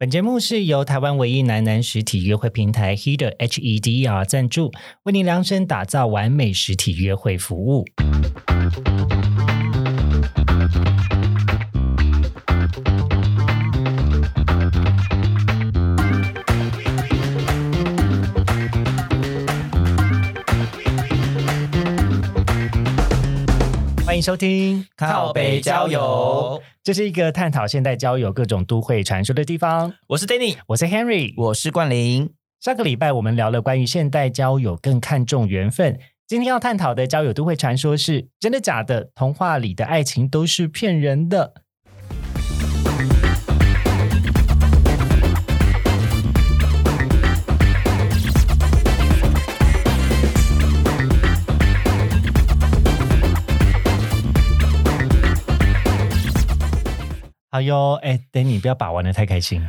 本节目是由台湾唯一男男实体约会平台 Heder hedr 赞助，为您量身打造完美实体约会服务。迎收听靠北交友，这是一个探讨现代交友各种都会传说的地方。我是 Danny，我是 Henry，我是冠霖。上个礼拜我们聊了关于现代交友更看重缘分，今天要探讨的交友都会传说是真的假的？童话里的爱情都是骗人的。好哟，哎，等你不要把玩的太开心了。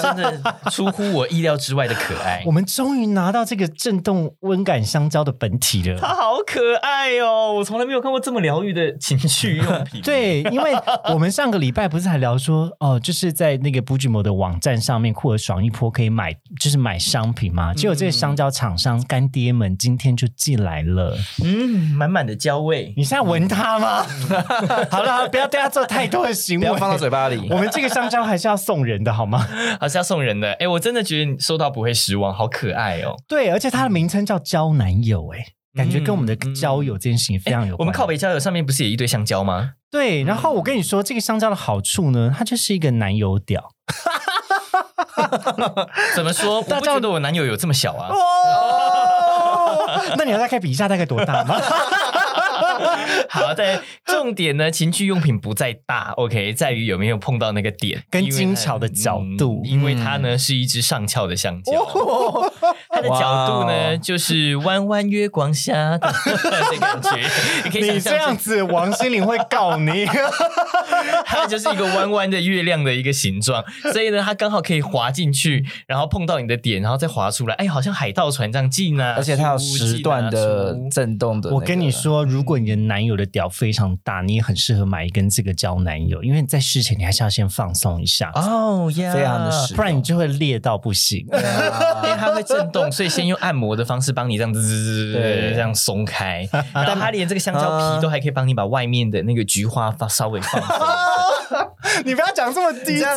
真的出乎我意料之外的可爱。我们终于拿到这个震动温感香蕉的本体了。它好可爱哦！我从来没有看过这么疗愈的情趣用品。对，因为我们上个礼拜不是还聊说，哦，就是在那个 Bujimo 的网站上面，酷儿爽一波可以买，就是买商品嘛。结果这个香蕉厂商干爹们今天就寄来了，嗯，满满的焦味。你现在闻它吗？好了，不要对它做太多的行为，放到嘴巴里。我们这个香蕉还是要送人的，好吗？还是要送人的。哎，我真的觉得你收到不会失望，好可爱哦。对，而且它的名称叫交男友，哎，感觉跟我们的交友这件事情非常有。我们靠北交友上面不是也一堆香蕉吗？对，然后我跟你说，这个香蕉的好处呢，它就是一个男友屌。怎么说？大家觉得我男友有这么小啊。哦那你要再开比一下，大概多大吗？好在，重点呢，情趣用品不在大，OK，在于有没有碰到那个点，跟精巧的角度，因为它呢是一只上翘的香蕉，它的角度呢就是弯弯月光下的 感觉，你可以你这样子，王心凌会告你，它就是一个弯弯的月亮的一个形状，所以呢，它刚好可以滑进去，然后碰到你的点，然后再滑出来，哎，好像海盗船这样进啊，而且它有时段的震动的。我跟你说，如果你的男友的屌非常大，你也很适合买一根这个交男友，因为在事前你还是要先放松一下。哦，非常的实，不然你就会裂到不行，因为它会震动，所以先用按摩的方式帮你这样滋滋滋这样松开，但它连这个香蕉皮都还可以帮你把外面的那个菊花放稍微放松。你不要讲这么低调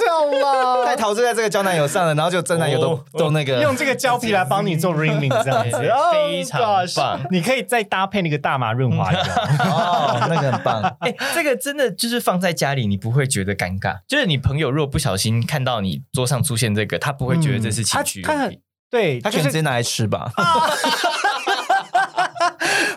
嘛！太陶醉在这个胶男友上了，然后就真男友都都那个用这个胶皮来帮你做 ringing 这样子，非常棒。你可以再搭配那个大麻润滑油，哦，那个很棒。哎，这个真的就是放在家里，你不会觉得尴尬。就是你朋友如果不小心看到你桌上出现这个，他不会觉得这是情趣对他可以直接拿来吃吧。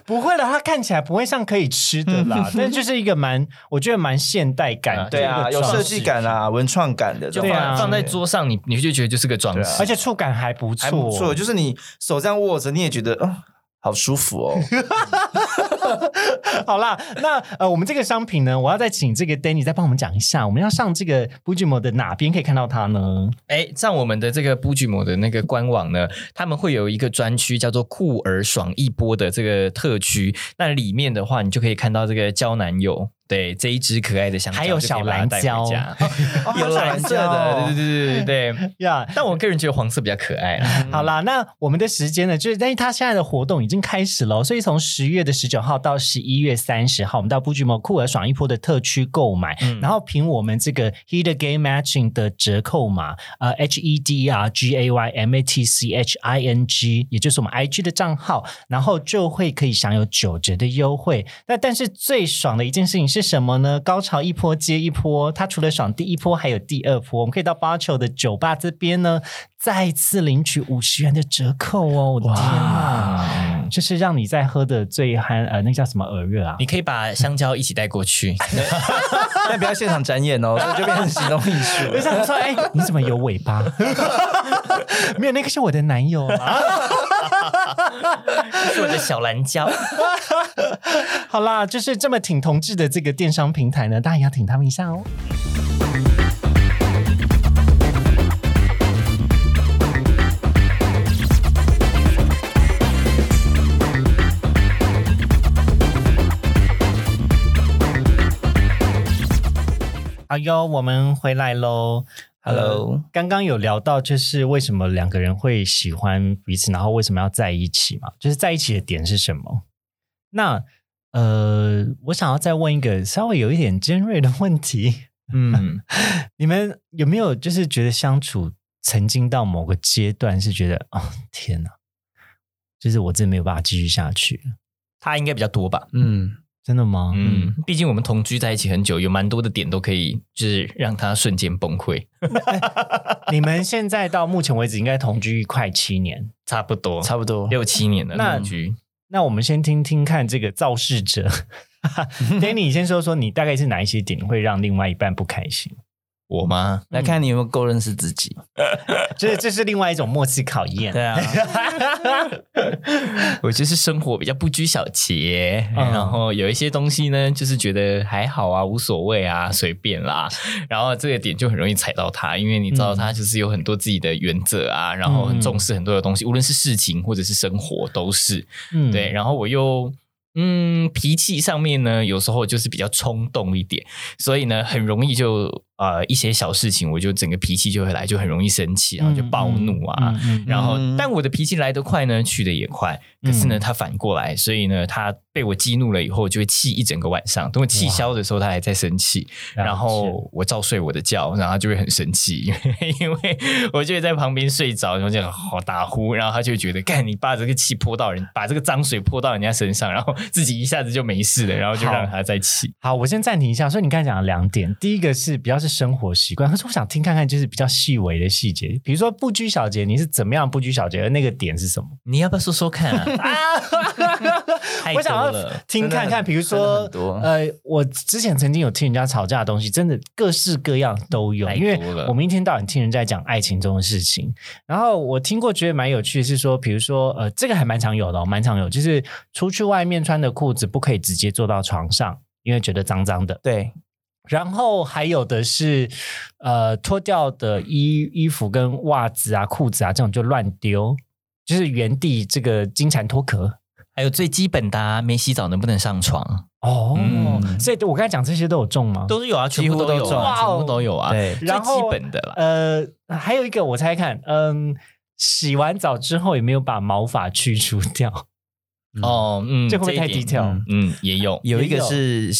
不会了，它看起来不会像可以吃的啦，但就是一个蛮，我觉得蛮现代感，对啊，有设计感啊，文创感的，就放放在桌上，你你就觉得就是个装饰，而且触感还不错，不错，就是你手这样握着，你也觉得哦。好舒服哦！好啦，那呃，我们这个商品呢，我要再请这个 Danny 再帮我们讲一下，我们要上这个 Bujimo 的哪边可以看到它呢？哎，上我们的这个 Bujimo 的那个官网呢，他们会有一个专区叫做“酷儿爽一波”的这个特区，那里面的话，你就可以看到这个交男友。对这一只可爱的香蕉，还有小蓝蕉，有蓝色的，对对对对对呀！但我个人觉得黄色比较可爱。好啦，那我们的时间呢？就是但是它现在的活动已经开始了，所以从十月的十九号到十一月三十号，我们到布局摩酷尔爽一波的特区购买，然后凭我们这个 Heat Game Matching 的折扣码，呃，H E D R G A Y M A T C H I N G，也就是我们 I G 的账号，然后就会可以享有九折的优惠。那但是最爽的一件事情是。什么呢？高潮一波接一波，他除了爽第一波，还有第二波。我们可以到八球的酒吧这边呢，再次领取五十元的折扣哦！我的天啊，就是让你在喝的最酣呃，那叫什么耳热啊？你可以把香蕉一起带过去，但不要现场展演哦，这就变成行动艺术。我想说，哎，你怎么有尾巴？没有，那个是我的男友啊。是我的小蓝椒。好啦，就是这么挺同志的这个电商平台呢，大家也要挺他们一下哦。好哟，我们回来喽。Hello，刚刚有聊到，就是为什么两个人会喜欢彼此，然后为什么要在一起嘛？就是在一起的点是什么？那呃，我想要再问一个稍微有一点尖锐的问题，嗯，你们有没有就是觉得相处曾经到某个阶段是觉得哦天哪，就是我真的没有办法继续下去了，他应该比较多吧。嗯，真的吗？嗯，毕竟我们同居在一起很久，有蛮多的点都可以，就是让他瞬间崩溃，你们现在到目前为止应该同居快七年，差不多差不多。六七年的那同居。那我们先听听看这个造事者，Danny，你先说说你大概是哪一些点会让另外一半不开心？我吗？来看你有没有够认识自己。这这是另外一种默契考验。对啊，我就是生活比较不拘小节，嗯然后有一些东西呢，就是觉得还好啊，无所谓啊，随便啦。然后这个点就很容易踩到他，因为你知道他就是有很多自己的原则啊，然后很重视很多的东西，无论是事情或者是生活都是。嗯对，，然后我又嗯脾气上面呢，有时候就是比较冲动一点，所以呢，很容易就呃一些小事情，我就整个脾气就会来，就很容易生气，然后就暴怒啊。嗯，嗯嗯然后嗯，但我的脾气来得快呢，去得也快。可是呢，嗯他反过来，所以呢，他被我激怒了以后，就会气一整个晚上。等我气消的时候，他还在生气。然后我照睡我的觉，然后他就会很生气，因为我就会在旁边睡着，然后就好打呼，然后他就会觉得，干你把这个气泼到人，把这个脏水泼到人家身上，然后自己一下子就没事了，然后就让他再起。好，我先暂停一下。所以你刚才讲了两点，第一个是比较是生活习惯，可是我想听看看就是比较细微的细节，比如说不拘小节，你是怎么样不拘小节的那个点是什么？你要不要说说看啊？太 我想要听看看，比如说，呃，我之前曾经有听人家吵架的东西，真的各式各样都有，因为我们一天到晚听人在讲爱情中的事情。然后我听过觉得蛮有趣的是说，比如说呃，这个还蛮常有的、哦，蛮常有，就是出去外面穿的裤子不可以直接坐到床上，因为觉得脏脏的。对，然后还有的是，呃，脱掉的衣衣服跟袜子啊、裤子啊这种就乱丢，就是原地这个金蝉脱壳。还有最基本的、啊，没洗澡能不能上床？哦，嗯所以我刚才讲这些都有中吗？都是有啊，全部几乎都有啊，全哇哦部都有啊。对最基然后本的啦。呃，还有一个我猜看，嗯，洗完澡之后有没有把毛发去除掉？哦，嗯，这会不会太一点 detail？嗯嗯，也有。有一个是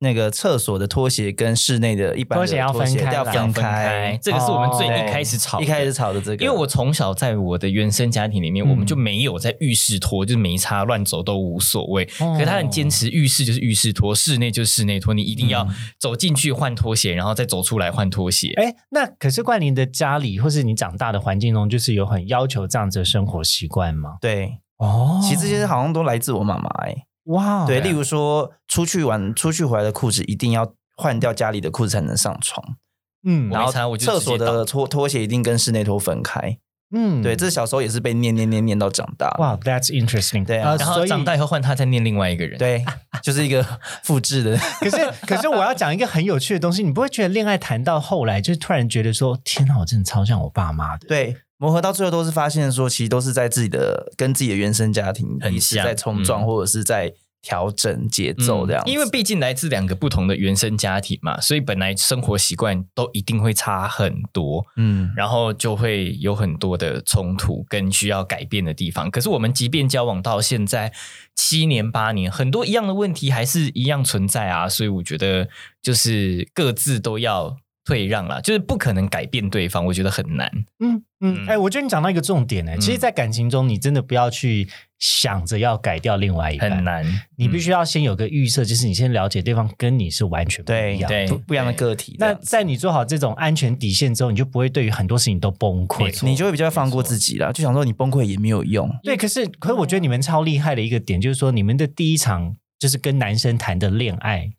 那个厕所的拖鞋跟室内的一般的拖鞋要分开啦要分分开开，这个是我们最哦一开始吵的，一开始吵的这个，因为我从小在我的原生家庭里面，嗯我们就没有在浴室拖，就是没擦乱走都无所谓。哦可是他很坚持，浴室就是浴室拖，室内就是室内拖，你一定要走进去换拖鞋，然后再走出来换拖鞋。哎，那可是冠霖的家里或是你长大的环境中，就是有很要求这样子的生活习惯吗？对，哦。其实这些好像都来自我妈妈哎，哇，对，例如说出去玩出去回来的裤子一定要换掉家里的裤子才能上床，嗯。然后厕所的拖拖鞋一定跟室内拖分开，嗯。对，这小时候也是被念念念念到长大，哇，That's interesting。对啊。然后长大以后换他再念另外一个人。，对，就是一个 复制的，可是，可是我要讲一个很有趣的东西，你不会觉得恋爱谈到后来，就突然觉得说，天哪，我真的超像我爸妈的。对，磨合到最后都是发现说，其实都是在自己的跟自己的原生家庭很像在冲撞，嗯或者是在调整节奏这样子、因为毕竟来自两个不同的原生家庭嘛，所以本来生活习惯都一定会差很多。嗯，然后就会有很多的冲突跟需要改变的地方。可是我们即便交往到现在七年八年，很多一样的问题还是一样存在啊。所以我觉得就是各自都要退让啦，就是不可能改变对方，我觉得很难。嗯嗯，嗯。哎、我觉得你讲到一个重点呢、其实，在感情中，你真的不要去想着要改掉另外一半，很，难，你必嗯。须要先有个预设，就是你先了解对方跟你是完全不一样的。对不不一样的个体那，在你做好这种安全底线之后，你就不会对于很多事情都崩溃你就会比较放过自己了，就想说你崩溃也没有用。对，可是可是我觉得你们超厉害的一个点，就是说你们的第一场就是跟男生谈的恋爱，哎，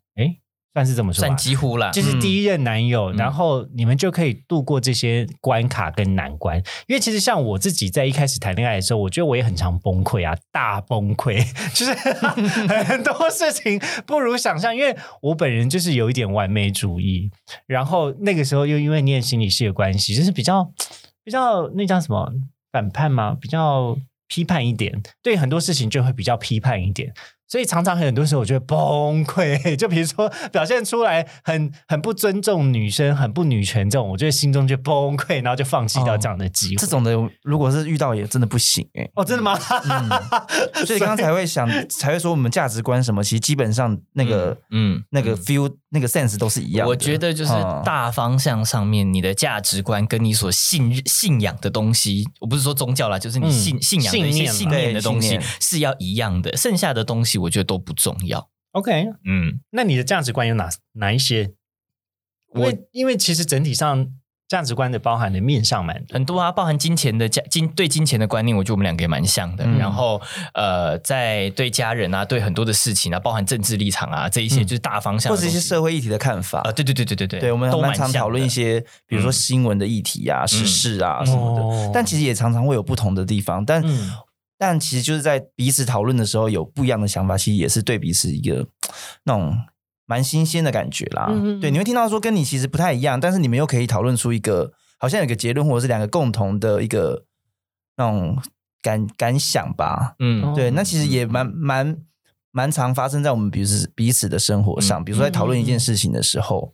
算是这么说吧算，几乎啦，就是第一任男友，嗯然后你们就可以度过这些关卡跟难关。因为其实像我自己在一开始谈恋爱的时候，我觉得我也很常崩溃啊，大崩溃，就是很多事情不如想象。因为我本人就是有一点完美主义，然后那个时候又因为念心理系的关系，就是比较比较那叫什么反叛吗？比较批判一点，对很多事情就会比较批判一点。所以常常很多时候我觉得崩溃，就比如说表现出来很很不尊重女生、很不女权这种，我觉得心中就崩溃，然后就放弃掉这样的机会。这种的，如果是遇到也真的不行哎、哦，真的吗？所以刚刚才会想，才会说我们价值观什么，其实基本上那个嗯，那个 feel、那个 sense 都是一样的。我觉得就是嗯大方向上面，你的价值观跟你所信信仰的东西，我不是说宗教啦，就是你信、嗯信仰的一些信念的东西是要一样的，剩下的东西我觉得都不重要。OK，嗯，那你的价值观有哪哪一些？因我为因为其实整体上价值观的包含的面上蛮多。很多啊，包含金钱的价金对金钱的观念，我觉得我们两个也蛮像的。嗯然后呃，在对家人啊，对很多的事情啊，包含政治立场啊，这一些就是大方向或者一些社会议题的看法。啊，对对对对对对，对，我们都蛮常讨论一些，比如说嗯新闻的议题啊、时事啊什么的，哦但其实也常常会有不同的地方。但、嗯但其实就是在彼此讨论的时候有不一样的想法，其实也是对彼此一个那种蛮新鲜的感觉啦。对，你会听到说跟你其实不太一样，但是你们又可以讨论出一个好像有个结论，或者是两个共同的一个那种感感想吧。嗯。哦。对，那其实也蛮蛮蛮常发生在我们彼此彼此的生活上，嗯。比如说在讨论一件事情的时候，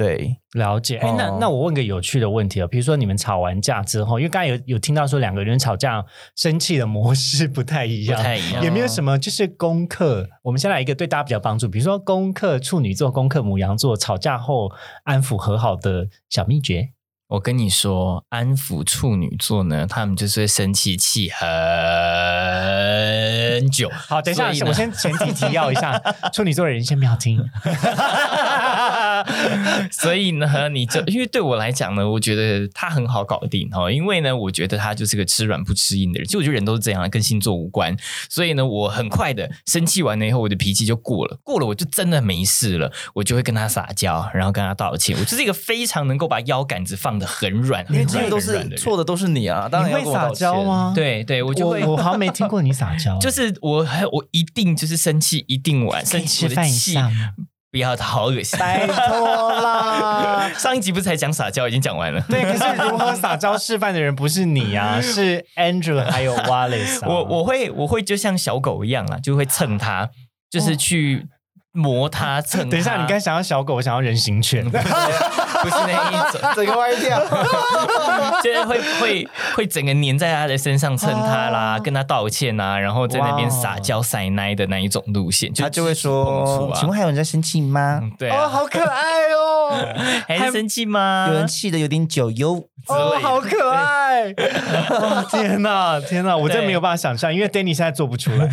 对，了解，哎，那哦那我问个有趣的问题哦，比如说你们吵完架之后，因为刚才有有听到说两个人吵架生气的模式不太一样，不太一样有没有什么就是功课？我们先来一个对大家比较帮助，比如说功课处女座、功课母羊座吵架后安抚和好的小秘诀。我跟你说，安抚处女座呢，他们就是会生气气很久。好，等一下我先前提提要一下，处女座的人先不要听。所以呢，你就因为对我来讲呢，我觉得他很好搞定哦，因为呢，我觉得他就是个吃软不吃硬的人。其实我觉得人都是这样，跟星座无关。所以呢，我很快的生气完了以后，我的脾气就过了，过了我就真的没事了，我就会跟他撒娇，然后跟他道歉。我就是一个非常能够把腰杆子放的很软，因为很软几乎都是错的都是你啊，当然你会撒？娇吗？，对对，我就会我我 好像没听过你撒娇，就是我我一定就是生气，一定玩，可以生气的气？不要，好恶心。拜托啦。上一集不是才讲撒娇，已经讲完了。对，可是如何撒娇示范的人不是你啊，是 Andrew 还有 Wallace 啊。我我会我会就像小狗一样啊，就会蹭他，就是去磨他蹭它。等一下，你刚才想要小狗，我想要人形犬。不是那一种，整个歪掉。就是会会会整个粘在他的身上蹭他啦，哦跟他道歉啊，然后在那边撒娇塞奶的那一种路线，就他就会说触：“请问啊。还有人在生气吗？嗯对哦，啊，好可爱哦！还是生气吗？有人气的有点久哟。哦，好可爱！哦天哪，天哪，我真的没有办法想象，因为 Danny 现在做不出来。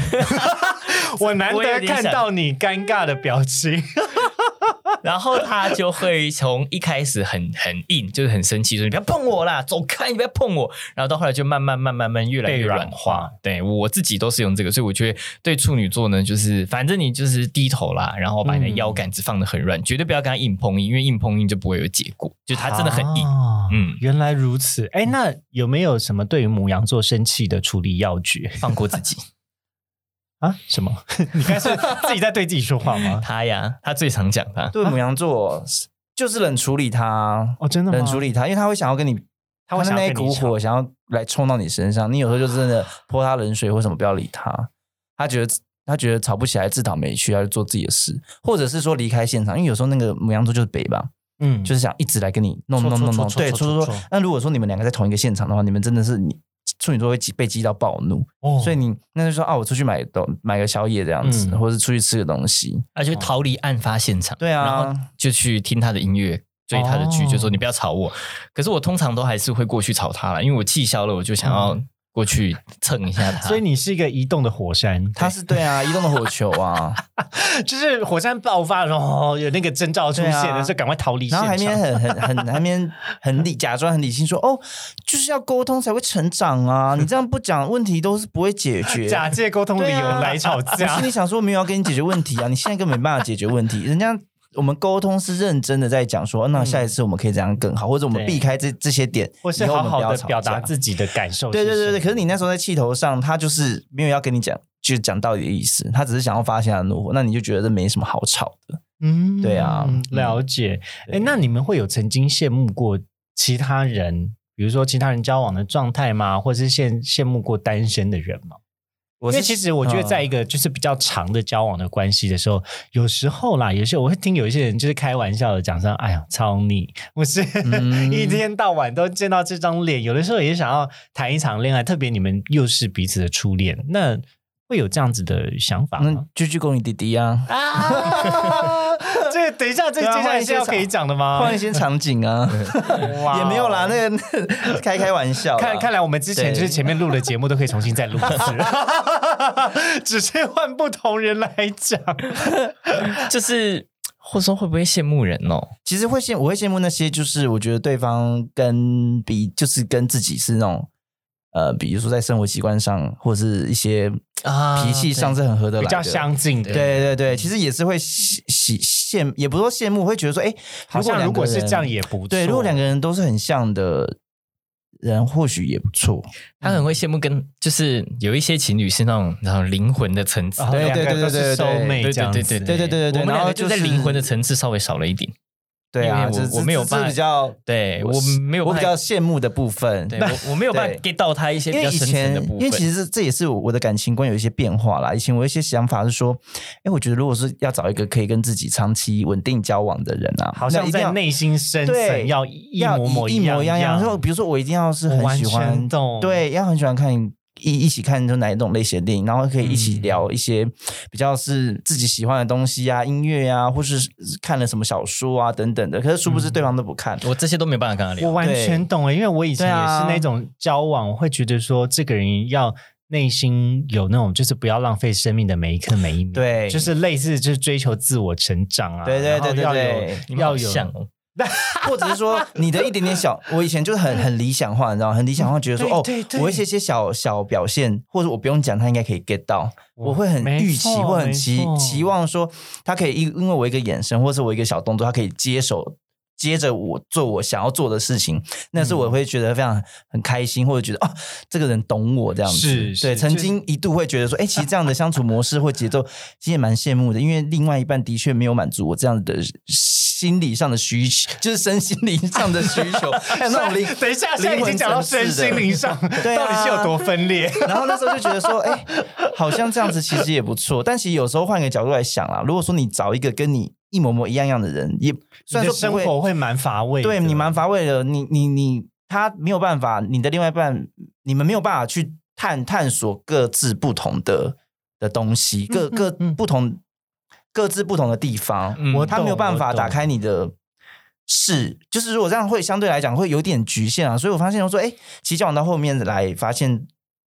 我难得看到你尴尬的表情。然后他就会从一开始很很硬，就是很生气，说你不要碰我啦，走开，你不要碰我。然后到后来就慢慢慢慢慢越来越软软化化。对我自己都是用这个，所以我觉得对处女座呢，就是反正你就是低头啦，然后把你的腰杆子放的很软，绝对不要跟他硬碰硬，因为硬碰硬就不会有结果，就他真的很硬。哦嗯原来如此。哎，那有没有什么对于母羊座生气的处理要诀放过自己，啊？什么？你刚才是 自己在对自己说话吗？他呀，他最常讲他。对母羊座就是冷处理他，哦，真的吗？冷处理他，因为他会想要跟你，他会想的那一股要跟你吵火想要来冲到你身上，你有时候就真的泼他冷水或什么，不要理他。他觉得他觉得吵不起来，自讨没趣，他就做自己的事，或者是说离开现场，因为有时候那个母羊座就是北吧，嗯，就是想一直来跟你弄戳弄弄弄，对，戳戳戳戳戳戳。那如果说你们两个在同一个现场的话，你们真的是你处女座会激被激到暴怒，哦。所以你那就说啊，我出去买东买个宵夜这样子，嗯。或者是出去吃个东西，他就逃离案发现场，对啊。然后就去听他的音乐。追他的剧，哦就说你不要吵我。可是我通常都还是会过去吵他了，因为我气消了，我就想要过去蹭一下他。所以你是一个移动的火山，他是对啊，移动的火球啊，就是火山爆发，的时候有那个征兆出现对啊的时候，赶快逃离现。然后还面很很很还面很理假装很理性说哦，就是要沟通才会成长啊，你这样不讲问题都是不会解决。假借沟通理由来吵我架是你。想说没有要跟你解决问题啊，你现在根本没办法解决问题，人家。我们沟通是认真的在讲说，那下一次我们可以怎样更好，或者我们避开这这些点，或是好好的表达自己的感受。对对对对，可是你那时候在气头上，他就是没有要跟你讲，就是讲道理的意思，他只是想要发泄他的怒火，那你就觉得这没什么好吵的。嗯对啊了解。哎、那你们会有曾经羡慕过其他人，比如说其他人交往的状态吗？或者是羡羡慕过单身的人吗？因为其实我觉得，在一个就是比较长的交往的关系的时候，有时候啦，有些我会听有一些人就是开玩笑的讲说：“哎呀，超腻，我是、嗯 一天到晚都见到这张脸。”有的时候也想要谈一场恋爱，特别你们又是彼此的初恋，那会有这样子的想法那吗？就去供你弟弟啊，啊，这个等一下，这接下来是要换一些可以讲的吗？换一些场景啊，哇 也没有啦，那个开开玩笑啦，看看来我们之前就是前面录的节目都可以重新再录一次，只是换不同人来讲。就是或者说会不会羡慕人哦？其实会羡我会羡慕那些，就是我觉得对方跟比就是跟自己是那种呃，比如说在生活习惯上或是一些啊脾气上是很合得来的，比较相近的，对对对，其实也是会喜喜羡，也不是说羡慕，会觉得说，哎，好像如果是这样也也不错。对，如果两个人都是很像的人，或许也不错。他很会羡慕跟就是有一些情侣是那种然后灵魂的层次，哦对对对对对收妹对这样子，对对对对对我们就在灵魂的层次稍微少了一点。对啊，因为我我没有办法这比较，对我没有我比较羡慕的部分。对我我没有办法对 get 到他一些因为以比较深层前的部，分。因为其实这也是我的感情观有一些变化啦。以前我有一些想法是说，哎，我觉得如果是要找一个可以跟自己长期稳定交往的人啊，好像一定要在内心深层对要一要模模一模样样。就比如说，我一定要是很喜欢对，要很喜欢看一一起看就哪一种类型的电影，然后可以一起嗯聊一些比较是自己喜欢的东西啊，音乐啊，或是看了什么小说啊等等的。可是殊不知对方都不看。我这些都没办法跟他聊。我完全懂了，因为我以前也是那种交往，我会觉得说这个人要内心有那种，就是不要浪费生命的每一刻每一秒，对就是类似就是追求自我成长啊，对对对要对对对有要有 或者是说你的一点点小，我以前就是很很理想化，你知道吗？很理想化，觉得说哦对对，我一些些小小表现，或者我不用讲，他应该可以 get 到。我会很预期，会很期期望说，他可以因因为我一个眼神，或是我一个小动作，他可以接手。接着我做我想要做的事情，那是嗯我会觉得非常很开心，或者觉得哦，这个人懂我这样子。是是对，曾经一度会觉得说，哎，其实这样的相处模式或节奏，其实也蛮羡慕的，因为另外一半的确没有满足我这样的心理上的需求，就是身心灵上的需求，还有那种灵。等一下，现在已经讲到身心灵上，对啊到底是有多分裂？然后那时候就觉得说，哎、好像这样子其实也不错。但其实有时候换个角度来想啦，如果说你找一个跟你一模模一样样的人，也虽然说生活会蛮乏味，对你蛮乏味的，你你你他没有办法，你的另外一半，你们没有办法去探探索各自不同的的东西，各嗯各嗯不同各自不同的地方，嗯我他没有办法打开你的。是，就是如果这样会相对来讲会有点局限啊，所以我发现我说，哎，其实交往到后面来，发现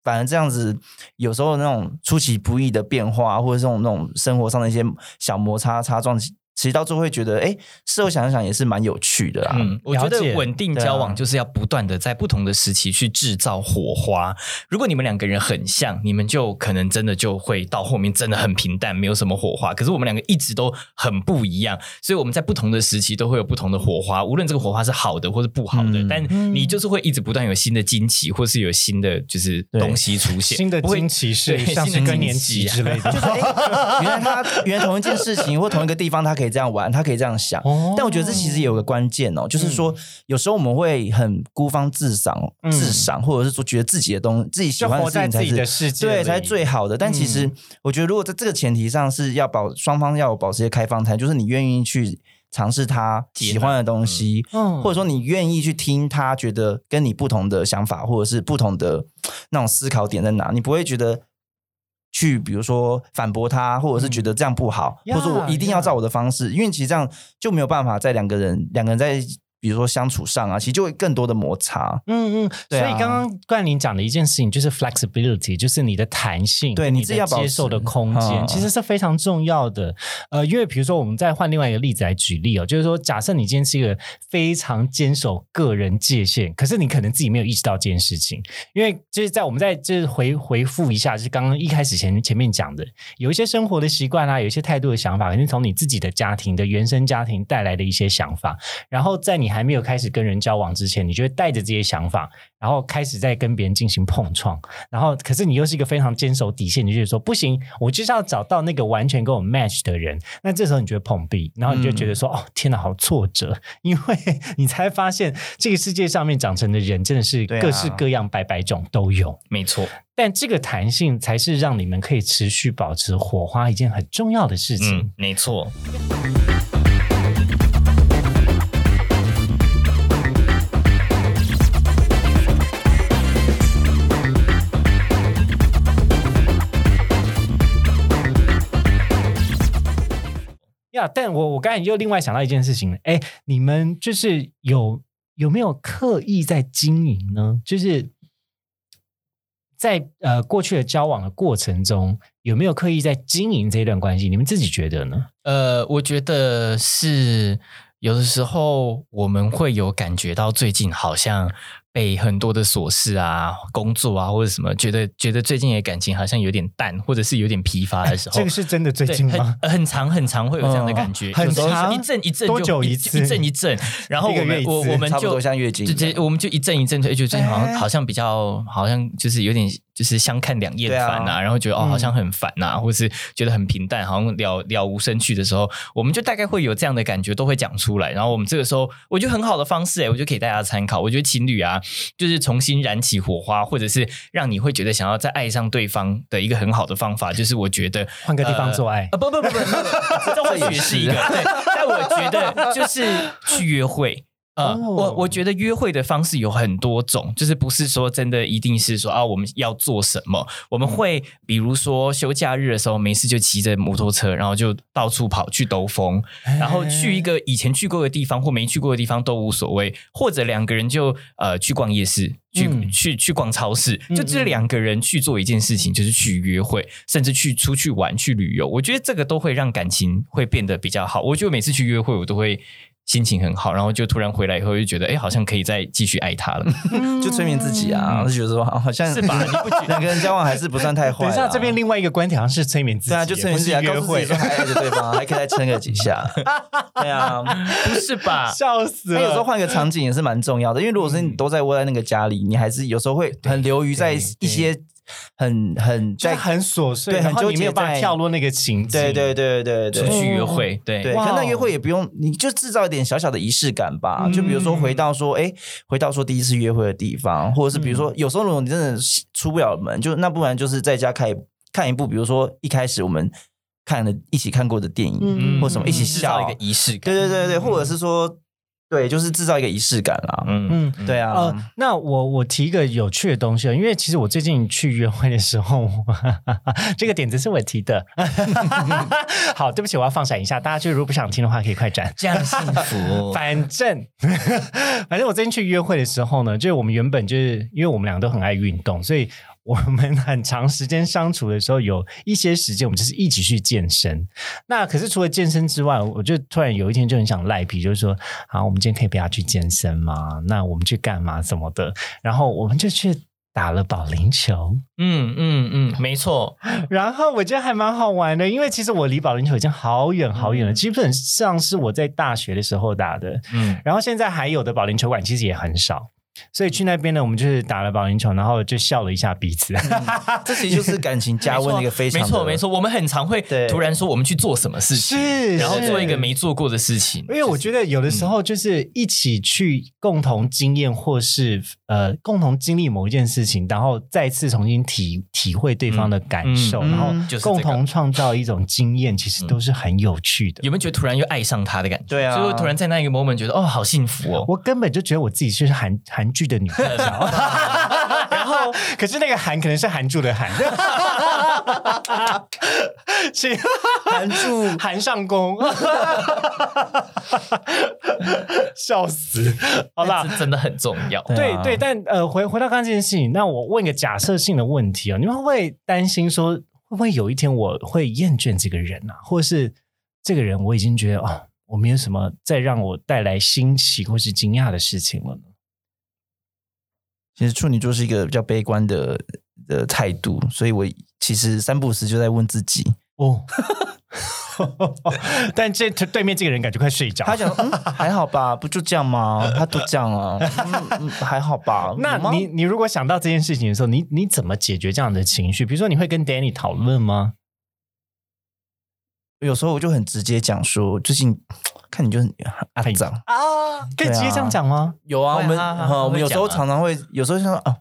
反而这样子，有时候那种出其不意的变化，或者这种那种生活上的一些小摩擦擦撞，其其实到最后会觉得，哎，事后想一想也是蛮有趣的啦。嗯，我觉得稳定交往就是要不断的在不同的时期去制造火花。如果你们两个人很像，你们就可能真的就会到后面真的很平淡，没有什么火花。可是我们两个一直都很不一样，所以我们在不同的时期都会有不同的火花，无论这个火花是好的或是不好的，嗯但你就是会一直不断有新的惊奇，或是有新的就是东西出现，新的惊奇是对像是新的更年惊奇啊期之类的，就是哎，原来他原来同一件事情或同一个地方，他可以这样玩，他可以这样想。哦但我觉得这其实也有个关键哦，就是说有时候我们会很孤芳自赏、嗯自赏，或者是说觉得自己的东自己喜就欢自己事情才是的世界，对，才是最好的。但其实嗯我觉得，如果在这个前提上是要保双方要有保持一个开放态，就是你愿意去尝试他喜欢的东西，嗯或者说你愿意去听他觉得跟你不同的想法，或者是不同的 那种思考点在哪，你不会觉得。去，比如说反驳他，或者是觉得这样不好，呀或者说我一定要照我的方式，因为其实这样就没有办法在两个人两个人在比如说相处上啊，其实就会更多的摩擦。嗯嗯，对啊所以刚刚冠霖讲的一件事情就是 flexibility，就是你的弹性，对你你自己要保持接受的空间，嗯其实是非常重要的。呃，因为比如说我们再换另外一个例子来举例哦，就是说，假设你今天是一个非常坚守个人界限，可是你可能自己没有意识到这件事情，因为就是在我们在就是回回复一下，就是刚刚一开始前前面讲的，有一些生活的习惯啊，有一些态度的想法，肯定从你自己的家庭的原生家庭带来的一些想法，然后在你还没有开始跟人交往之前，你就会带着这些想法，然后开始在跟别人进行碰撞，然后可是你又是一个非常坚守底线，你就说不行，我就是要找到那个完全跟我 match 的人。那这时候你就会碰壁，然后你就觉得说、哦天哪，好挫折，因为你才发现这个世界上面长成的人真的是各式各样、百百种都有。没错，但这个弹性才是让你们可以持续保持火花一件很重要的事情。嗯，没错。但我我刚才又另外想到一件事情了，哎，你们就是有有没有刻意在经营呢？就是在呃过去的交往的过程中，有没有刻意在经营这一段关系？你们自己觉得呢？呃，我觉得是有的时候我们会有感觉到最近好像被很多的琐事啊、工作啊或者什么，觉得觉得最近的感情好像有点淡，或者是有点疲乏的时候，这个是真的最近吗？呃很长很长会有这样的感觉，哦很有时候长一阵一阵多就久一次一阵一阵，然后我们我我们差不多就像月经直接我们就一阵一阵，就觉得最近好像哎好像比较好像就是有点就是相看两厌烦呐，然后觉得哦嗯好像很烦呐，或是觉得很平淡，好像了了无生趣的时候，我们就大概会有这样的感觉，都会讲出来。然后我们这个时候，我觉得很好的方式哎，我就给大家参考。我觉得情侣啊，就是重新燃起火花，或者是让你会觉得想要再爱上对方的一个很好的方法，就是我觉得换个地方呃做爱啊，不不不不不，不这或许是一个对，但我觉得就是去约会。呃，哦我我觉得约会的方式有很多种，就是不是说真的一定是说啊我们要做什么，我们会比如说休假日的时候没事就骑着摩托车，然后就到处跑去兜风，然后去一个以前去过的地方或没去过的地方都无所谓，或者两个人就呃去逛夜市，去、嗯去去逛超市，嗯就这两个人去做一件事情，就是去约会，甚至去出去玩、去旅游。我觉得这个都会让感情会变得比较好。我觉得每次去约会，我都会。心情很好，然后就突然回来以后就觉得，哎，好像可以再继续爱他了，就催眠自己啊，就觉得说好像是吧？你不觉得？两个人交往还是不算太坏啊。等一下，这边另外一个观点好像是催眠自己，对啊，就催眠自己啊，不是约会告诉自己说，还爱着对方，还可以再撑个几下。对啊，不是吧？笑死了。那有时候换个场景也是蛮重要的，因为如果是你都在窝在那个家里，你还是有时候会很流于在一些很很在就很琐碎，对然后很纠结你没有办法在跳落那个情节。对对对对对。出去约会，对。那约会也不用，你就制造一点小小的仪式感吧。嗯就比如说回到说，哎，回到说第一次约会的地方，或者是比如说，有时候如果你真的出不了门，就那不然就是在家看一看一部，比如说一开始我们看的一起看过的电影，嗯。或什么一起笑制造一个仪式感。对对对对，或者是说，对，就是制造一个仪式感啦。嗯嗯。对啊，呃，那我我提一个有趣的东西啊，因为其实我最近去约会的时候，这个点子是我提的。好，对不起，我要放闪一下，大家就如果不想听的话，可以快转。这样幸福。反正，反正我最近去约会的时候呢，就是我们原本就是因为我们两个都很爱运动，所以 我们很长时间相处的时候，有一些时间我们就是一起去健身。那可是除了健身之外，我就突然有一天就很想赖皮，就是说，好，我们今天可以不要去健身吗？那我们去干嘛什么的？然后我们就去打了保龄球。嗯嗯嗯，没错。然后我觉得还蛮好玩的，因为其实我离保龄球已经好远好远了，嗯基本上是我在大学的时候打的。嗯，然后现在还有的保龄球馆其实也很少，所以去那边呢，我们就是打了保龄球，然后就笑了一下彼此。这其实就是感情加温的一个非常的没错没错。我们很常会对突然说我们去做什么事情，是然后做一个没做过的事情。因为我觉得有的时候就是一起去共同经验，或是呃共同经历某一件事情，然后再次重新体体会对方的感受，嗯然后共同创造一种经验，其实都是很有趣的。有没有觉得突然又爱上他的感觉？对啊就会突然在那一个 moment 觉得哦，好幸福哦。我根本就觉得我自己就是韩韩剧的女主角，然后可是那个韩可能是韩住的韩，请韩住韩上宫，笑死！好啦。真的很重要。对啊。对对，但呃，回回到刚刚这件事情，那我问一个假设性的问题哦，你们会不会担心说，会不会有一天我会厌倦这个人啊，或者是这个人我已经觉得哦，我没有什么再让我带来新奇或是惊讶的事情了呢？其实处女座是一个比较悲观的的态度，所以我其实三不五时就在问自己，哦，但这对面这个人感觉快睡着。他讲嗯还好吧，不就这样吗？他都这样啊，还好吧？那你你如果想到这件事情的时候，你你怎么解决这样的情绪？比如说，你会跟 Danny 讨论吗？有时候我就很直接讲说，最近看你就很阿脏。啊，可以直接这样讲吗？有啊，我们我们有时候常常会，有时候就说啊，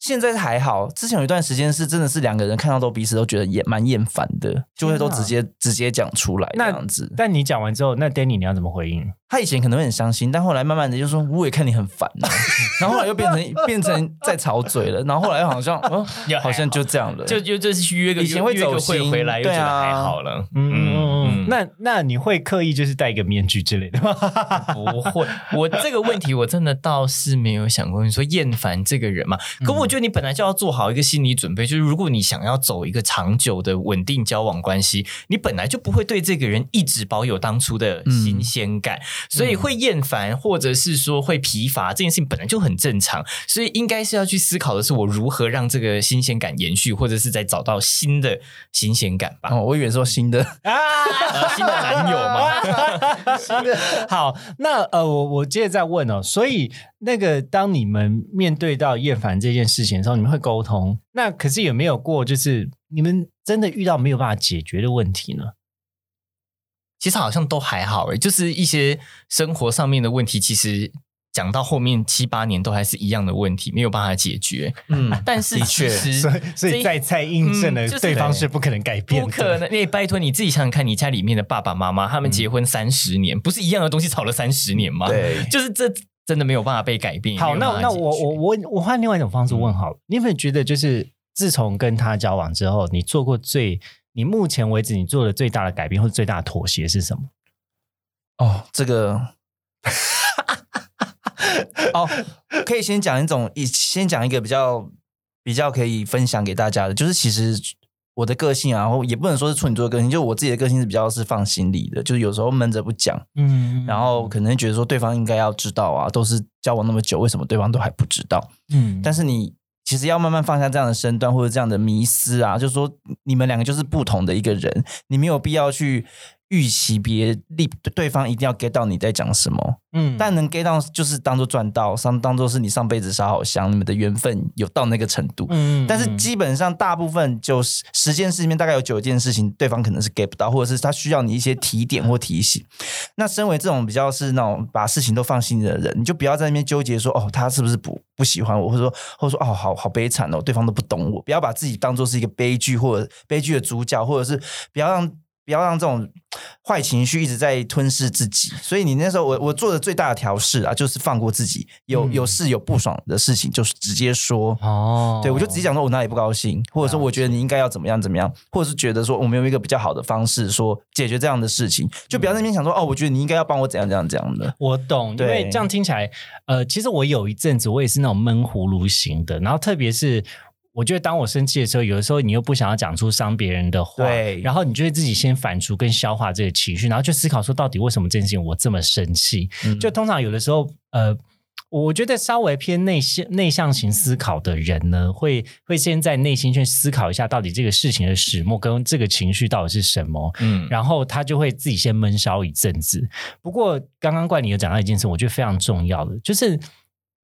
现在还好，之前有一段时间是真的是两个人看到都彼此都觉得也蛮厌烦的，就会都直接直接讲出来这那样子。但你讲完之后，那 Danny 你要怎么回应？他以前可能会很伤心，但后来慢慢的就说，我也看你很烦、啊，然后后来又变成变成在吵嘴了，然后后来又好像，哦，好。好像就这样了，就就就是去约个以前会走心回来，又觉得还好了。嗯嗯嗯，那那那你会刻意就是戴一个面具之类的吗？不会，我这个问题我真的倒是没有想过。你说厌烦这个人嘛？可我觉得你本来就要做好一个心理准备，就是如果你想要走一个长久的稳定交往关系，你本来就不会对这个人一直保有当初的新鲜感，所以会厌烦或者是说会疲乏这件事情本来就很正常，所以应该是要去思考的是我如何让这个新鲜感延续，或者是再找到新的新鲜感吧。哦，我以为说新的，呃 新的男友嘛，好，那呃，我我接着再问哦，所以那个当你们面对到厌烦这件事情的时候，你们会沟通，那可是有没有过就是你们真的遇到没有办法解决的问题呢？其实好像都还好诶，就是一些生活上面的问题，其实讲到后面七八年都还是一样的问题，没有办法解决。嗯，但是的确其实所以所以再再印证了嗯就是对方是不可能改变的，不可能，你拜托你自己想想看，你家里面的爸爸妈妈他们结婚三十年，不是一样的东西吵了三十年吗？对就是这真的没有办法被改变。好，那那我我我我换另外一种方式问好了，你有没有觉得就是自从跟他交往之后，你做过最你目前为止你做的最大的改变或者最大的妥协是什么？哦，这个哦，可以先讲一种，以先讲一个比较比较可以分享给大家的，就是其实我的个性啊，然后也不能说是处女座的个性，就我自己的个性是比较是放心里的，就是有时候闷着不讲，嗯然后可能觉得说对方应该要知道啊，都是交往那么久，为什么对方都还不知道？嗯但是你其实要慢慢放下这样的身段或者这样的迷思啊，就是说你们两个就是不同的一个人，你没有必要去预期别立对方一定要 get 到你在讲什么，嗯但能 get 到就是当做赚到，当当做是你上辈子烧好香，你们的缘分有到那个程度。嗯但是基本上大部分就是十件事里面大概有九件事情，对方可能是 get 不到，或者是他需要你一些提点或提醒。那身为这种比较是那种把事情都放心的人，你就不要在那边纠结说哦，他是不是不不喜欢我，或者说或者说哦，好好悲惨哦，对方都不懂我，不要把自己当做是一个悲剧或者悲剧的主角，或者是不要让。不要让这种坏情绪一直在吞噬自己，所以你那时候我我做的最大的调试啊，就是放过自己，有有事有不爽的事情，就是直接说，哦。对，我就直接讲说我哪里不高兴，或者说我觉得你应该要怎么样怎么样，或者是觉得说我们有一个比较好的方式说解决这样的事情，就不要在那边想说哦，我觉得你应该要帮我怎样怎样怎样的。我懂，因为这样听起来，呃，其实我有一阵子我也是那种闷葫芦型的，然后特别是。我觉得当我生气的时候，有的时候你又不想要讲出伤别人的话，对然后你就会自己先反刍跟消化这个情绪，然后去思考说到底为什么这件事情我这么生气。嗯就通常有的时候，呃，我觉得稍微偏内向内向型思考的人呢，会会先在内心去思考一下，到底这个事情的始末跟这个情绪到底是什么，嗯，然后他就会自己先闷烧一阵子。不过刚刚怪你有讲到一件事，我觉得非常重要的，就是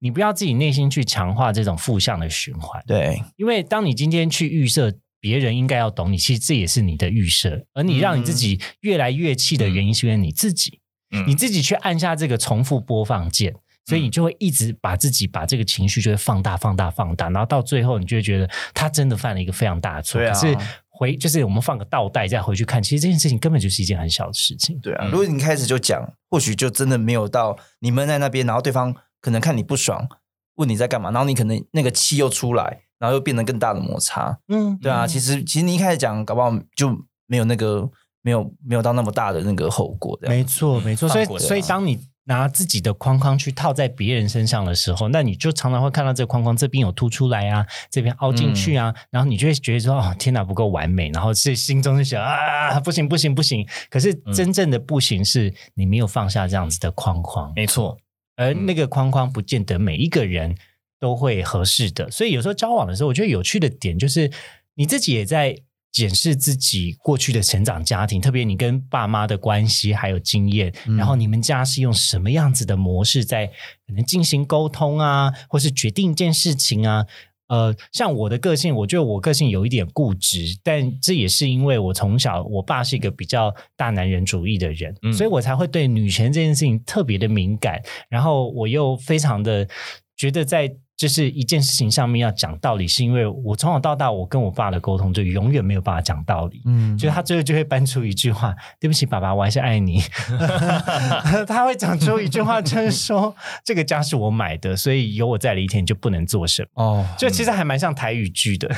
你不要自己内心去强化这种负向的循环，对，因为当你今天去预设。别人应该要懂你，其实这也是你的预设，而你让你自己越来越气的原因，是因为你自己，嗯。你自己去按下这个重复播放键，所以你就会一直把自己把这个情绪就会放大、放大、放大，然后到最后你就会觉得他真的犯了一个非常大的错。啊可是回就是我们放个倒带再回去看，其实这件事情根本就是一件很小的事情。对啊，嗯。如果你一开始就讲，或许就真的没有到你们在那边，然后对方可能看你不爽，问你在干嘛，然后你可能那个气又出来，然后又变得更大的摩擦。嗯，对啊，其实其实你一开始讲，搞不好就没有那个没有没有到那么大的那个后果。没错，没错。所以所以当你拿自己的框框去套在别人身上的时候，那你就常常会看到这个框框这边有凸出来啊，这边凹进去啊，然后你就会觉得说，哦，天哪，不够完美，然后是心中就想啊，不行，不行，不行。可是真正的不行是你没有放下这样子的框框，没错，而那个框框不见得每一个人都会合适的，所以有时候交往的时候，我觉得有趣的点就是你自己也在检视自己过去的成长家庭，特别你跟爸妈的关系还有经验，然后你们家是用什么样子的模式在可能进行沟通啊，或是决定一件事情啊。呃，像我的个性，我觉得我个性有一点固执，但这也是因为我从小我爸是一个比较大男人主义的人，所以我才会对女权这件事情特别的敏感，然后我又非常的觉得在。就是一件事情上面要讲道理，是因为我从小到大，我跟我爸的沟通就永远没有办法讲道理。嗯，就是他最后就会搬出一句话：“对不起，爸爸，我还是爱你。”他会讲出一句话，就是说：“这个家是我买的，所以有我在的一天就不能做什么。”哦，就其实还蛮像台语剧的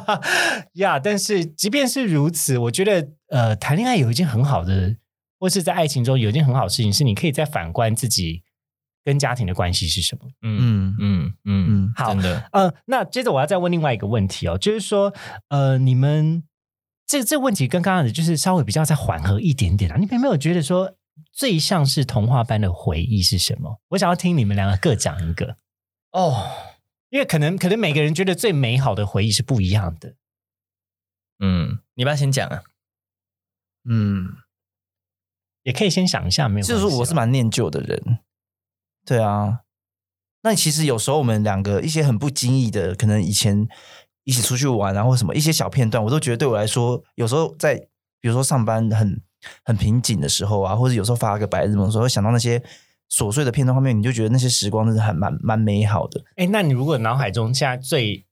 呀。但是即便是如此，我觉得呃，谈恋爱有一件很好的，或是在爱情中有一件很好的事情，是你可以再反观自己。跟家庭的关系是什么？嗯嗯嗯嗯，好的。呃，那接着我要再问另外一个问题哦，就是说，呃，你们这这问题跟刚刚的，就是稍微比较再缓和一点点啊。你有没有觉得说最像是童话般的回忆是什么？我想要听你们两个各讲一个哦，因为可能可能每个人觉得最美好的回忆是不一样的。嗯，你不要先讲啊。嗯，也可以先想一下，没有，就是我是蛮念旧的人。对啊，那其实有时候我们两个一些很不经意的，可能以前一起出去玩啊，或什么一些小片段，我都觉得对我来说，有时候在比如说上班很很瓶颈的时候啊，或者有时候发个白日梦的时候，想到那些琐碎的片段画面，你就觉得那些时光真的很蛮蛮美好的。哎，那你如果脑海中现在最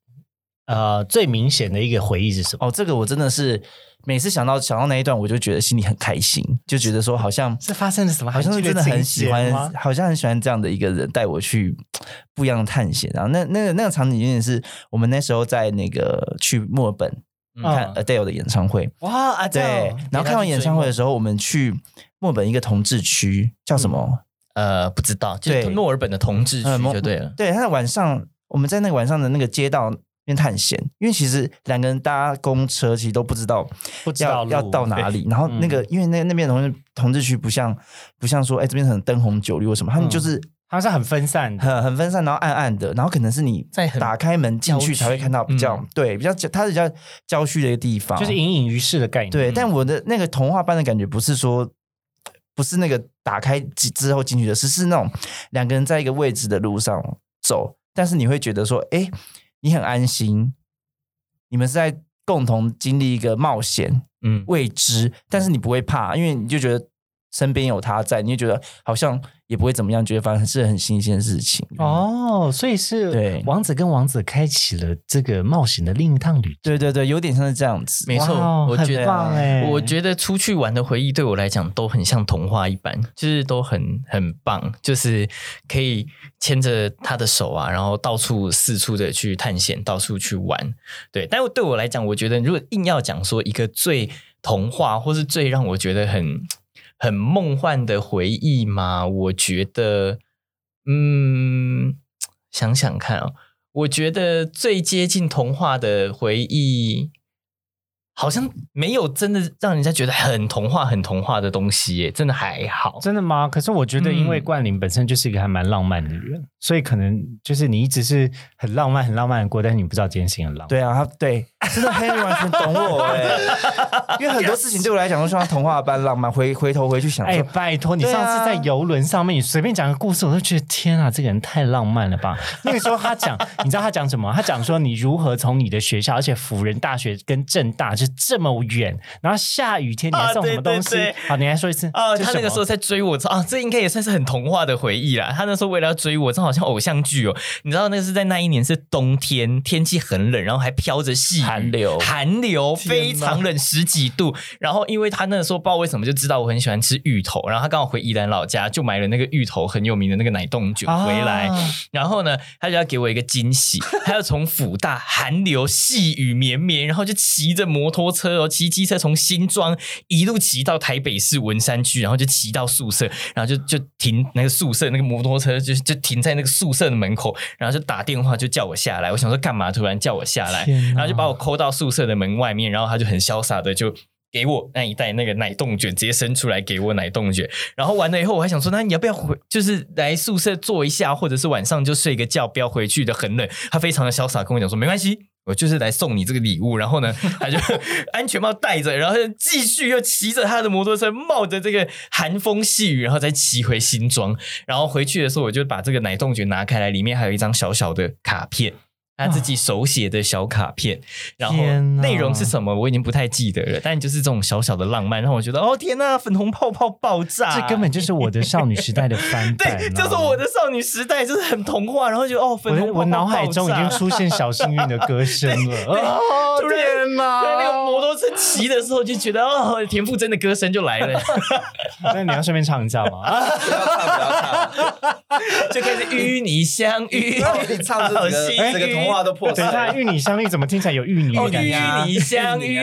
呃最明显的一个回忆是什么？哦，这个我真的是。每次想到想到那一段，我就觉得心里很开心，就觉得说好像是发生了什么，好像是真的很喜欢，好像很喜欢这样的一个人带我去不一样的探险。然后那那个那个场景有点是我们那时候在那个去墨尔本看 Adele 的演唱会哇，对。然后看完演唱会的时候，我们去墨尔本一个同志区叫什么？呃，不知道，就是墨尔本的同志区就对了。对，他在晚上我们在那个晚上的那个街道。边探险，因为其实两个人搭公车，其实都不知道不知道要到哪里。然后那个，因为那那边同同志区不像不像说，哎，这边很灯红酒绿或什么，他们就是它是很分散，很很分散，然后暗暗的，然后可能是你在打开门进去才会看到比较对比较它是比较郊区的一个地方，就是隐隐于市的概念。对，但我的那个童话般的感觉不是说不是那个打开之后进去的，是是那种两个人在一个位置的路上走，但是你会觉得说，哎。你很安心，你们是在共同经历一个冒险，嗯，未知，但是你不会怕，因为你就觉得身边有他在，你就觉得好像。也不会怎么样，觉得反正是很新鲜的事情哦，所以是对王子跟王子开启了这个冒险的另一趟旅程。对对对，有点像是这样子，没错。我觉得，我觉得出去玩的回忆对我来讲都很像童话一般，就是都很很棒，就是可以牵着他的手啊，然后到处四处的去探险，到处去玩。对，但对我来讲，我觉得如果硬要讲说一个最童话，或是最让我觉得很。很梦幻的回忆吗？我觉得，嗯，想想看啊，我觉得最接近童话的回忆。好像没有真的让人家觉得很童话、很童话的东西耶，真的还好。真的吗？可是我觉得，因为冠霖本身就是一个还蛮浪漫的人，所以可能就是你一直是很浪漫、很浪漫的过，但是你不知道这件事情很浪漫。对啊，他对，真的 Henry 完全懂我哎，因为很多事情对我来讲都像童话般浪漫。回回头回去想，哎，拜托你上次在游轮上面，你随便讲个故事，我都觉得天啊，这个人太浪漫了吧？那个时候他讲，你知道他讲什么？他讲说你如何从你的学校，而且辅仁大学跟正大就。这么远，然后下雨天你还送什么东西？好，你来说一次。哦，他那个时候在追我，啊，这应该也算是很童话的回忆啦。他那时候为了要追我，这好像偶像剧哦。你知道那个是在那一年是冬天，天气很冷，然后还飘着细寒流，寒流非常冷，十几度。然后因为他那个时候不知道为什么就知道我很喜欢吃芋头，然后他刚好回宜兰老家，就买了那个芋头很有名的那个奶冻卷回来。然后呢，他就要给我一个惊喜，他要从福大寒流细雨绵绵，然后就骑着摩托。车哦，骑机车从新庄一路骑到台北市文山区，然后就骑到宿舍，然后就就停那个宿舍那个摩托车就就停在那个宿舍的门口，然后就打电话就叫我下来。我想说干嘛突然叫我下来，然后就把我扣到宿舍的门外面，然后他就很潇洒的就给我那一袋那个奶冻卷，直接伸出来给我奶冻卷。然后完了以后，我还想说，那你要不要回，就是来宿舍坐一下，或者是晚上就睡个觉，不要回去的很冷。他非常的潇洒跟我讲说，没关系。我就是来送你这个礼物。”然后呢，他就 安全帽戴着，然后继续又骑着他的摩托车，冒着这个寒风细雨，然后再骑回新庄。然后回去的时候，我就把这个奶冻卷拿开来，里面还有一张小小的卡片。他自己手写的小卡片，然后内容是什么我已经不太记得了，但就是这种小小的浪漫，让我觉得哦天呐，粉红泡泡爆炸，这根本 就是我的少女时代的翻版，对，就是我的少女时代，就是很童话，然后就哦，粉红我脑海中已经出现小幸运的歌声了，哦天呐，那个摩托车骑的时候就觉得哦，田馥甄的歌声就来了，那你要顺便唱一下吗？不要唱，不要唱，就开始与你相遇，你唱这个这个童。话都破。等一下，芋泥香芋怎么听起来有芋泥的感觉？芋泥香芋，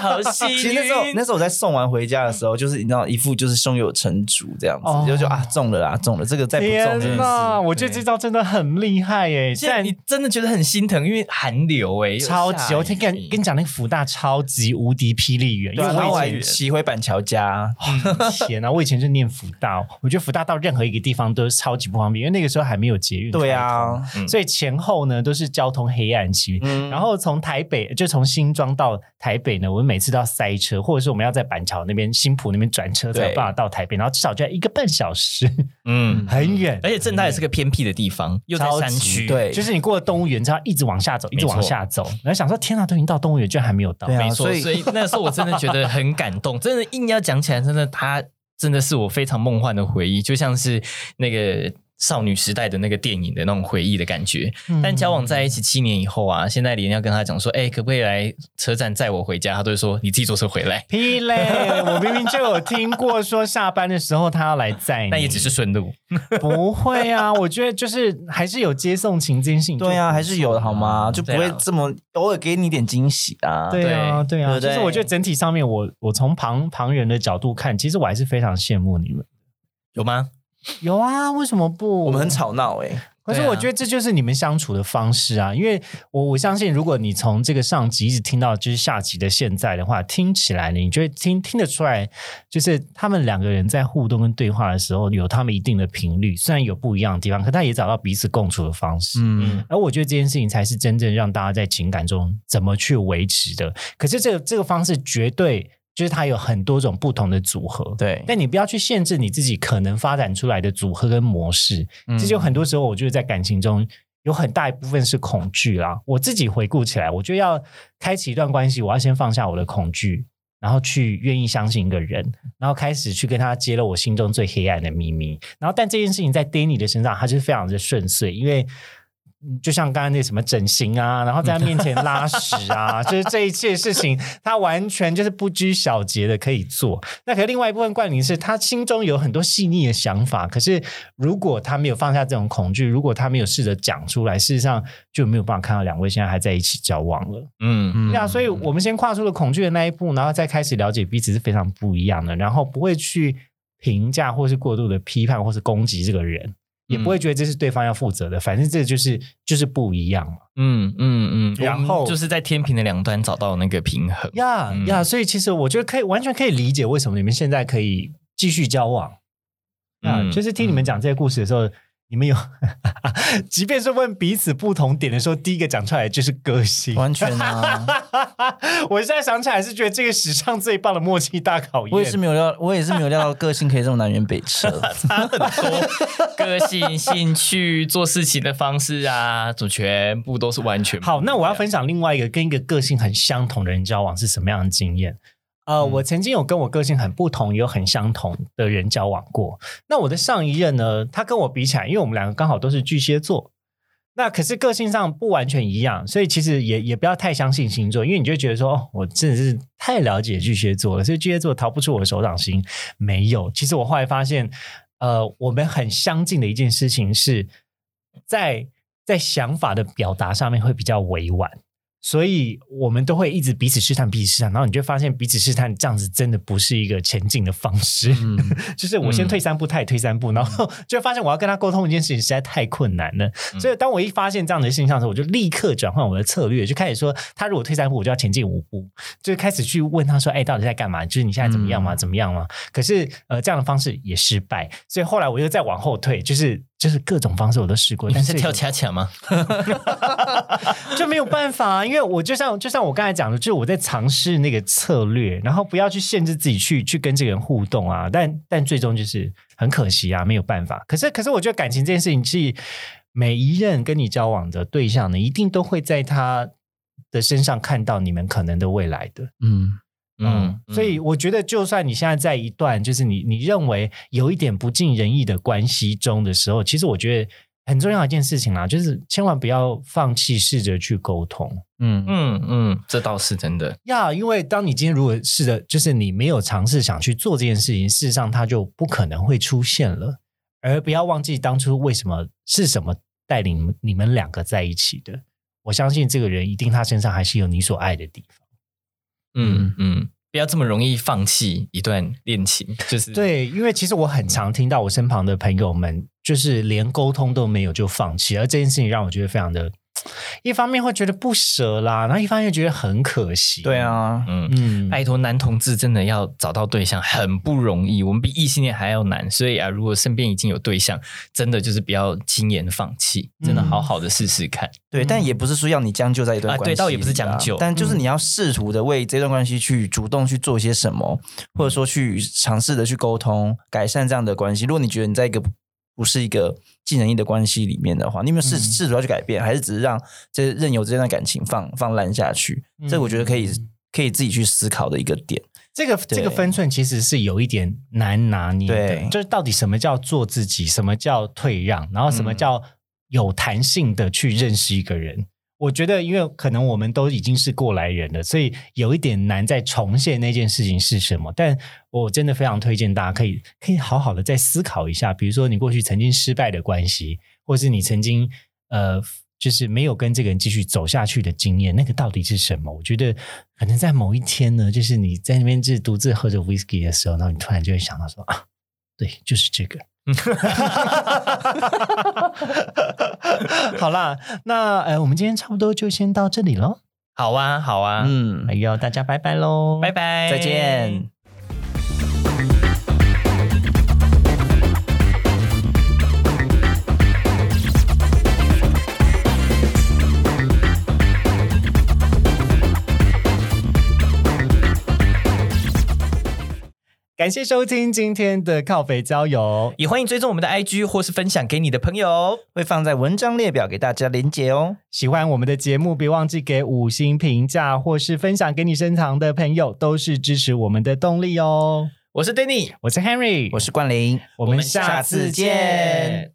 好幸运。其实那时候，那时候我在送完回家的时候，就是你知道，一副就是胸有成竹这样子，就就啊中了啦，中了。这个再不中，天哪！我觉得这招真的很厉害耶。现在你真的觉得很心疼，因为寒流哎，超级。我天跟跟你讲，那个福大超级无敌霹雳远，因为我以前骑回板桥家。天哪！我以前就念福大，我觉得福大到任何一个地方都是超级不方便，因为那个时候还没有捷运。对啊，所以前后呢都是交通黑暗期。然后从台北就从新庄到台北呢，我们每次都要塞车，或者是我们要在板桥那边新浦那边转车才有办法到台北，然后至少就要一个半小时，嗯，很远。而且正大也是个偏僻的地方，又在山区，对，就是你过了动物园，之后一直往下走，一直往下走，然后想说天哪，都已经到动物园，居然还没有到，没错。所以那时候我真的觉得很感动，真的硬要讲起来，真的他真的是我非常梦幻的回忆，就像是那个。少女时代的那个电影的那种回忆的感觉，但交往在一起七年以后啊，现在连要跟他讲说，哎，可不可以来车站载我回家？他都会说你自己坐车回来。屁嘞！我明明就有听过说下班的时候他要来载你，那也只是顺路。不会啊，我觉得就是还是有接送情这件事情。对啊，还是有的好吗？就不会这么偶尔给你点惊喜啊。对啊，对啊。就是我觉得整体上面，我我从旁旁人的角度看，其实我还是非常羡慕你们。有吗？有啊，为什么不？我们很吵闹哎，可是我觉得这就是你们相处的方式啊。因为我我相信，如果你从这个上集一直听到就是下集的现在的话，听起来呢，你就会听听得出来，就是他们两个人在互动跟对话的时候，有他们一定的频率，虽然有不一样的地方，可他也找到彼此共处的方式。嗯，而我觉得这件事情才是真正让大家在情感中怎么去维持的。可是这个这个方式绝对。就是它有很多种不同的组合，对，但你不要去限制你自己可能发展出来的组合跟模式。这就很多时候，我觉得在感情中有很大一部分是恐惧啦。我自己回顾起来，我觉得要开启一段关系，我要先放下我的恐惧，然后去愿意相信一个人，然后开始去跟他揭露我心中最黑暗的秘密。然后，但这件事情在 Danny 的身上，他是非常的顺遂，因为。就像刚刚那什么整形啊，然后在他面前拉屎啊，就是这一切事情，他完全就是不拘小节的可以做。那可是另外一部分怪你是，他心中有很多细腻的想法，可是如果他没有放下这种恐惧，如果他没有试着讲出来，事实上就没有办法看到两位现在还在一起交往了。嗯嗯，对啊，所以我们先跨出了恐惧的那一步，然后再开始了解彼此是非常不一样的，然后不会去评价或是过度的批判或是攻击这个人。也不会觉得这是对方要负责的，反正这就是就是不一样嘛。嗯嗯嗯，然后就是在天平的两端找到那个平衡。呀呀，所以其实我觉得可以完全可以理解为什么你们现在可以继续交往。啊，就是听你们讲这些故事的时候。你们有，即便是问彼此不同点的时候，第一个讲出来就是个性，完全啊！我现在想起来是觉得这个史上最棒的默契大考验。我也是没有料，我也是没有料到个性可以这么南辕北辙，差很多。个性、兴趣、做事情的方式啊，就全部都是完全好。那我要分享另外一个跟一个个性很相同的人交往是什么样的经验？呃，我曾经有跟我个性很不同、有很相同的人交往过。那我的上一任呢，他跟我比起来，因为我们两个刚好都是巨蟹座，那可是个性上不完全一样，所以其实也也不要太相信星座，因为你就觉得说，哦，我真的是太了解巨蟹座了，所以巨蟹座逃不出我的手掌心。没有，其实我后来发现，呃，我们很相近的一件事情是在在想法的表达上面会比较委婉。所以我们都会一直彼此试探，彼此试探，然后你就发现彼此试探这样子真的不是一个前进的方式。就是我先退三步，他也退三步，然后就发现我要跟他沟通一件事情实在太困难了。所以当我一发现这样的现象的时候，我就立刻转换我的策略，就开始说他如果退三步，我就要前进五步，就开始去问他说：“哎，到底在干嘛？就是你现在怎么样嘛？怎么样嘛？”可是呃，这样的方式也失败，所以后来我又再往后退，就是。就是各种方式我都试过，但是跳恰恰吗？就没有办法，因为我就像就像我刚才讲的，就是我在尝试那个策略，然后不要去限制自己去去跟这个人互动啊，但但最终就是很可惜啊，没有办法。可是可是我觉得感情这件事情是每一任跟你交往的对象呢，一定都会在他的身上看到你们可能的未来的。嗯嗯，所以我觉得，就算你现在在一段就是你你认为有一点不尽人意的关系中的时候，其实我觉得很重要的一件事情啦，就是千万不要放弃试着去沟通嗯嗯嗯，这倒是真的。呀。因为当你今天如果试着，就是你没有尝试想去做这件事情，事实上它就不可能会出现了。而不要忘记当初为什么是什么带领你们你们两个在一起的。我相信这个人一定他身上还是有你所爱的地方。嗯嗯，不要这么容易放弃一段恋情，就是对，因为其实我很常听到我身旁的朋友们，就是连沟通都没有就放弃，而这件事情让我觉得非常的，一方面会觉得不舍啦，然后一方面又觉得很可惜。对，啊，嗯。嗯，拜托，男同志真的要找到对象很不容易，我们比异性恋还要难。所以啊，如果身边已经有对象，真的就是不要轻言放弃，真的嗯好好的试试看。对，但也不是说要你将就在一段啊关系啊，对倒也不是将就但就是你要试图的为这段关系去主动去做些什么，或者说去尝试的去沟通，改善这样的关系。如果你觉得你在一个不是一个尽人意的关系里面的话，你有没有试嗯试图要去改变，还是只是让这任由这段感情放放烂下去？这我觉得可以嗯可以自己去思考的一个点。这个这个分寸其实是有一点难拿捏的对，就是到底什么叫做自己，什么叫退让，然后什么嗯叫有弹性的去认识一个人。我觉得，因为可能我们都已经是过来人了，所以有一点难再重现那件事情是什么。但我真的非常推荐大家可以可以好好的再思考一下，比如说你过去曾经失败的关系，或是你曾经呃就是没有跟这个人继续走下去的经验，那个到底是什么？我觉得可能在某一天呢，就是你在那边就是独自喝着 whisky 的时候，然后你突然就会想到说啊，对，就是这个。好啦，那呃，我们今天差不多就先到这里喽。好啊，好啊，嗯哎，呦，大家拜拜喽，拜拜，再见。感谢收听今天的靠肥郊游，也欢迎追踪我们的 IG 或是分享给你的朋友，会放在文章列表给大家连结哦。喜欢我们的节目，别忘记给五星评价或是分享给你深藏的朋友，都是支持我们的动力哦。我是 Danny，我是 Henry，我是冠霖，我们下次见。